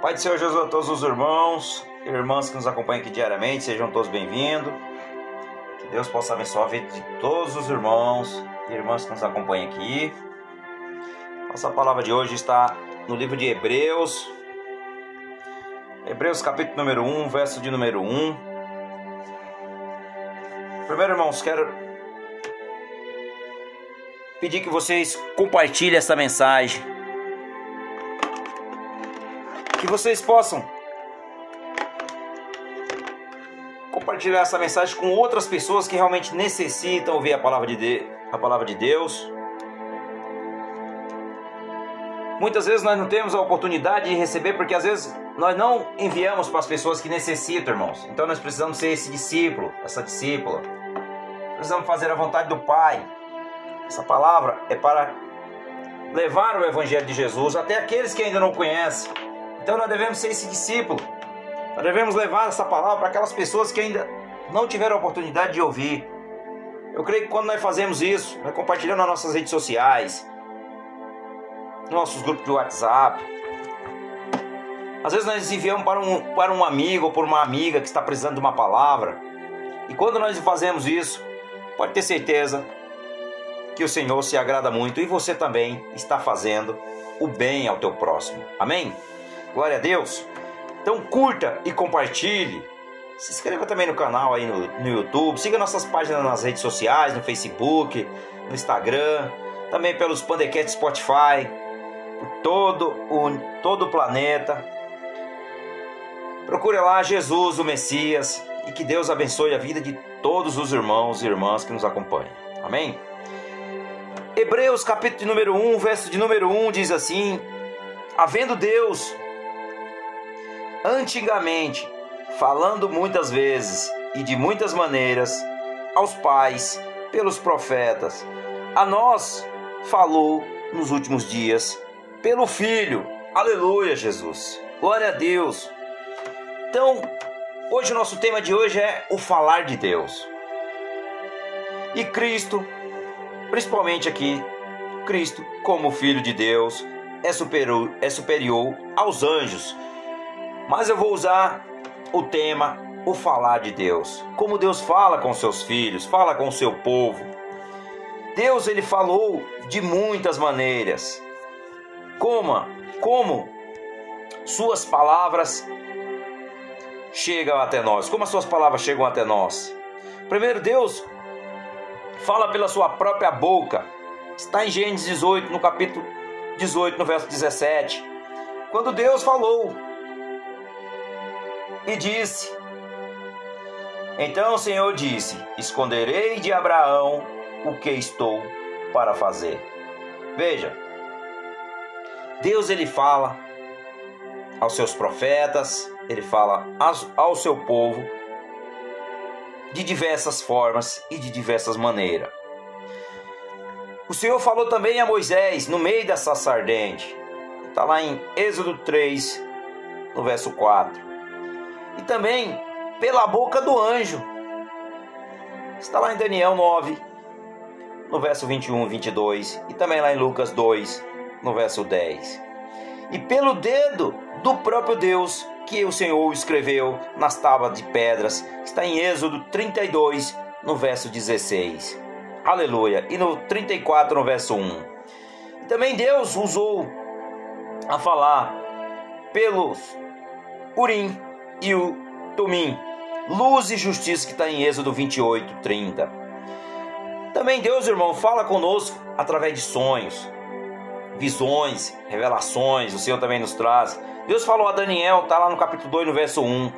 Pai do Senhor Jesus a todos os irmãos e irmãs que nos acompanham aqui diariamente, sejam todos bem-vindos. Que Deus possa abençoar a vida de todos os irmãos e irmãs que nos acompanham aqui. Nossa palavra de hoje está no livro de Hebreus, Hebreus capítulo número 1, verso de número 1. Primeiro, irmãos, quero pedir que vocês compartilhem essa mensagem. Vocês possam compartilhar essa mensagem com outras pessoas que realmente necessitam ouvir a palavra de, de a palavra de Deus. Muitas vezes nós não temos a oportunidade de receber porque às vezes nós não enviamos para as pessoas que necessitam, irmãos. Então nós precisamos ser esse discípulo, essa discípula. Precisamos fazer a vontade do Pai. Essa palavra é para levar o Evangelho de Jesus até aqueles que ainda não conhecem. Então nós devemos ser esse discípulo. Nós devemos levar essa palavra para aquelas pessoas que ainda não tiveram a oportunidade de ouvir. Eu creio que quando nós fazemos isso, nós compartilhando nas nossas redes sociais, nossos grupos de WhatsApp, às vezes nós enviamos para um, para um amigo ou por uma amiga que está precisando de uma palavra. E quando nós fazemos isso, pode ter certeza que o Senhor se agrada muito e você também está fazendo o bem ao teu próximo. Amém? Glória a Deus. Então curta e compartilhe. Se inscreva também no canal aí no, no YouTube. Siga nossas páginas nas redes sociais, no Facebook, no Instagram, também pelos Pandequete Spotify, por todo o, todo o planeta. Procure lá Jesus, o Messias, e que Deus abençoe a vida de todos os irmãos e irmãs que nos acompanham. Amém? Hebreus capítulo de número 1, verso de número 1 diz assim: Havendo Deus antigamente falando muitas vezes e de muitas maneiras aos pais pelos profetas, a nós falou nos últimos dias pelo Filho. Aleluia, Jesus. Glória a Deus. Então, hoje o nosso tema de hoje é o falar de Deus. E Cristo, principalmente aqui, Cristo, como Filho de Deus, é superior, é superior aos anjos. Mas eu vou usar o tema o falar de Deus. Como Deus fala com seus filhos, fala com o seu povo. Deus ele falou de muitas maneiras. Como? Como suas palavras chegam até nós? Como as suas palavras chegam até nós? Primeiro, Deus fala pela sua própria boca. Está em Gênesis 18, no capítulo 18, no verso 17. Quando Deus falou e disse: Então o Senhor disse: Esconderei de Abraão o que estou para fazer. Veja, Deus ele fala aos seus profetas, ele fala ao seu povo de diversas formas e de diversas maneiras. O Senhor falou também a Moisés no meio dessa sardente. Está lá em Êxodo 3, no verso 4. E também pela boca do anjo. Está lá em Daniel 9, no verso 21 e 22. E também lá em Lucas 2, no verso 10. E pelo dedo do próprio Deus que o Senhor escreveu nas tábuas de pedras, está em Êxodo 32, no verso 16. Aleluia. E no 34, no verso 1. E também Deus usou a falar pelos Urim e o Tumim, luz e justiça que está em Êxodo 28, 30. Também Deus, irmão, fala conosco através de sonhos, visões, revelações, o Senhor também nos traz. Deus falou a Daniel, está lá no capítulo 2, no verso 1.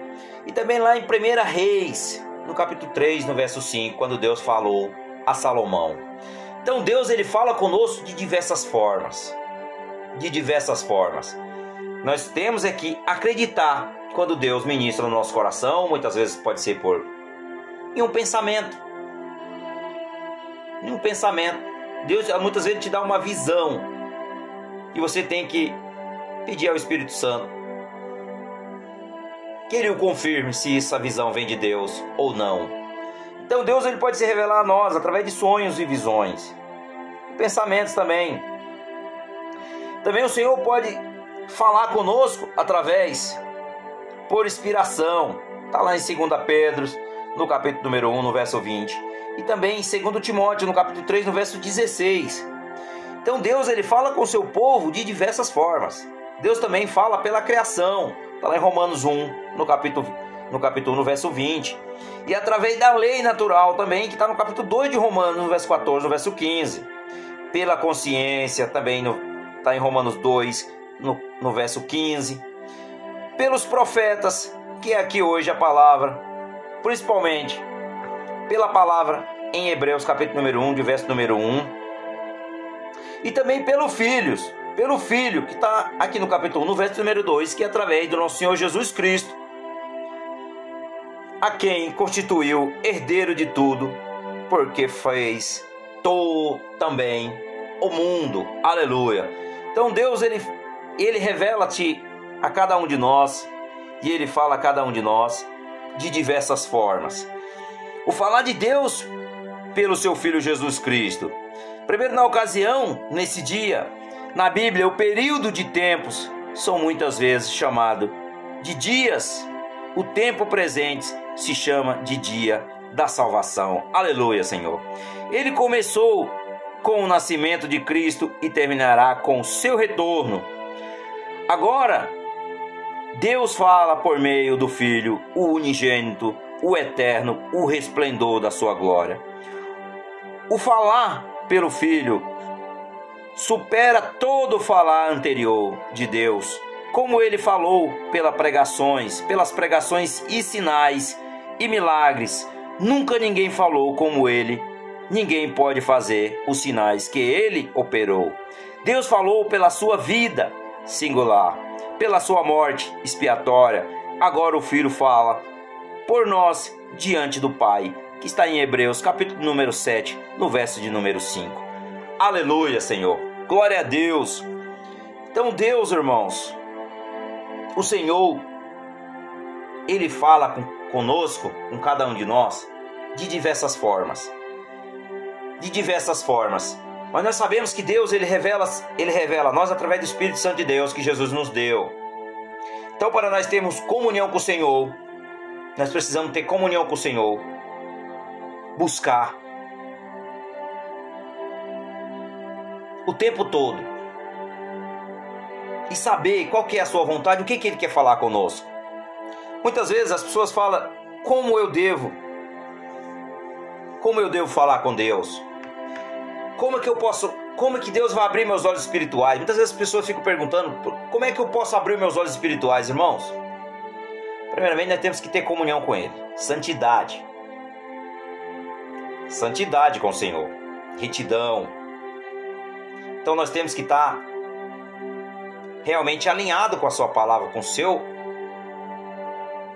E também lá em 1 Reis, no capítulo 3, no verso 5, quando Deus falou a Salomão. Então Deus ele fala conosco de diversas formas. De diversas formas. Nós temos é que acreditar quando Deus ministra no nosso coração, muitas vezes pode ser por em um pensamento. Em um pensamento. Deus muitas vezes te dá uma visão e você tem que pedir ao Espírito Santo que ele o confirme se essa visão vem de Deus ou não. Então Deus ele pode se revelar a nós através de sonhos e visões, pensamentos também. Também o Senhor pode falar conosco através, por inspiração. Está lá em 2 Pedro, no capítulo número 1, no verso 20. E também em 2 Timóteo, no capítulo 3, no verso 16. Então Deus ele fala com o seu povo de diversas formas. Deus também fala pela criação. Está lá em Romanos 1, no capítulo, no capítulo no verso 20. E através da lei natural também, que está no capítulo 2 de Romanos, no verso 14, no verso 15. Pela consciência, também está em Romanos 2, no, no verso 15. Pelos profetas, que é aqui hoje a palavra, principalmente pela palavra em Hebreus capítulo número 1, de verso número 1. E também pelos filhos, pelo Filho, que está aqui no capítulo 1, no verso número 2, que é através do nosso Senhor Jesus Cristo, a quem constituiu herdeiro de tudo, porque fez todo também o mundo. Aleluia. Então Deus ele ele revela-te a cada um de nós e ele fala a cada um de nós de diversas formas. O falar de Deus pelo seu filho Jesus Cristo. Primeiro na ocasião, nesse dia, na Bíblia, o período de tempos são muitas vezes chamado de dias. O tempo presente se chama de dia da salvação. Aleluia, Senhor. Ele começou com o nascimento de Cristo e terminará com o seu retorno. Agora, Deus fala por meio do Filho, o unigênito, o eterno, o resplendor da sua glória. O falar pelo Filho supera todo o falar anterior de Deus, como ele falou pelas pregações, pelas pregações e sinais e milagres. Nunca ninguém falou como ele. Ninguém pode fazer os sinais que ele operou. Deus falou pela sua vida singular, pela sua morte expiatória. Agora o Filho fala por nós diante do Pai, que está em Hebreus, capítulo número 7, no verso de número 5. Aleluia, Senhor. Glória a Deus. Então, Deus, irmãos, o Senhor, Ele fala conosco, com cada um de nós, de diversas formas. De diversas formas. Mas nós sabemos que Deus, Ele revela, Ele revela a nós através do Espírito Santo de Deus que Jesus nos deu. Então, para nós termos comunhão com o Senhor, nós precisamos ter comunhão com o Senhor. Buscar o tempo todo e saber qual que é a sua vontade, o que, que ele quer falar conosco. Muitas vezes as pessoas falam como eu devo, como eu devo falar com Deus, como é que eu posso, como é que Deus vai abrir meus olhos espirituais. Muitas vezes as pessoas ficam perguntando como é que eu posso abrir meus olhos espirituais, irmãos. Primeiramente nós temos que ter comunhão com Ele, santidade, santidade com o Senhor, retidão, então nós temos que estar realmente alinhado com a sua palavra, com o seu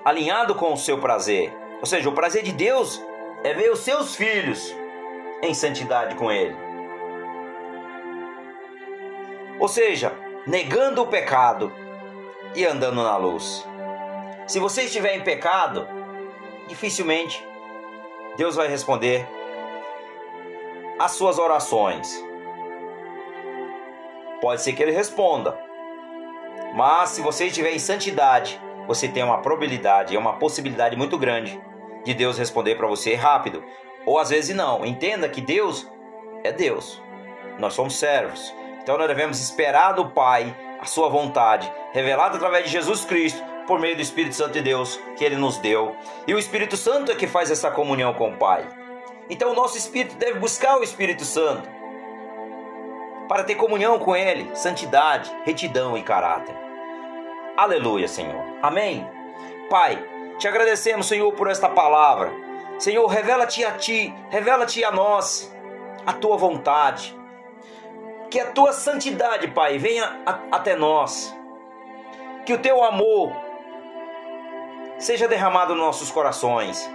alinhado com o seu prazer. Ou seja, o prazer de Deus é ver os seus filhos em santidade com ele. Ou seja, negando o pecado e andando na luz. Se você estiver em pecado, dificilmente Deus vai responder às suas orações. Pode ser que ele responda. Mas se você estiver em santidade, você tem uma probabilidade, é uma possibilidade muito grande de Deus responder para você rápido. Ou às vezes não. Entenda que Deus é Deus. Nós somos servos. Então nós devemos esperar do Pai a sua vontade, revelada através de Jesus Cristo, por meio do Espírito Santo de Deus que ele nos deu. E o Espírito Santo é que faz essa comunhão com o Pai. Então o nosso espírito deve buscar o Espírito Santo para ter comunhão com Ele, santidade, retidão e caráter. Aleluia, Senhor. Amém. Pai, te agradecemos, Senhor, por esta palavra. Senhor, revela-te a ti, revela-te a nós a tua vontade. Que a tua santidade, Pai, venha a, até nós. Que o teu amor seja derramado nos nossos corações.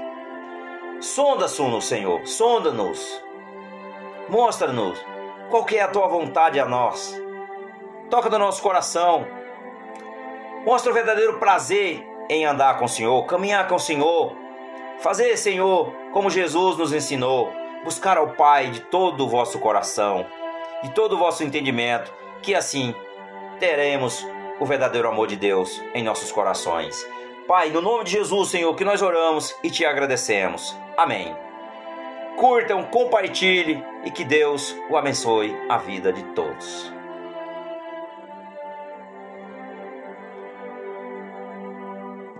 Sonda-nos, Senhor, sonda-nos. Mostra-nos qual que é a tua vontade a nós? Toca no nosso coração. Mostra o verdadeiro prazer em andar com o Senhor, caminhar com o Senhor. Fazer, Senhor, como Jesus nos ensinou, buscar ao Pai de todo o vosso coração, de todo o vosso entendimento, que assim teremos o verdadeiro amor de Deus em nossos corações. Pai, no nome de Jesus, Senhor, que nós oramos e te agradecemos. Amém. Curtam, compartilhe e que Deus o abençoe a vida de todos.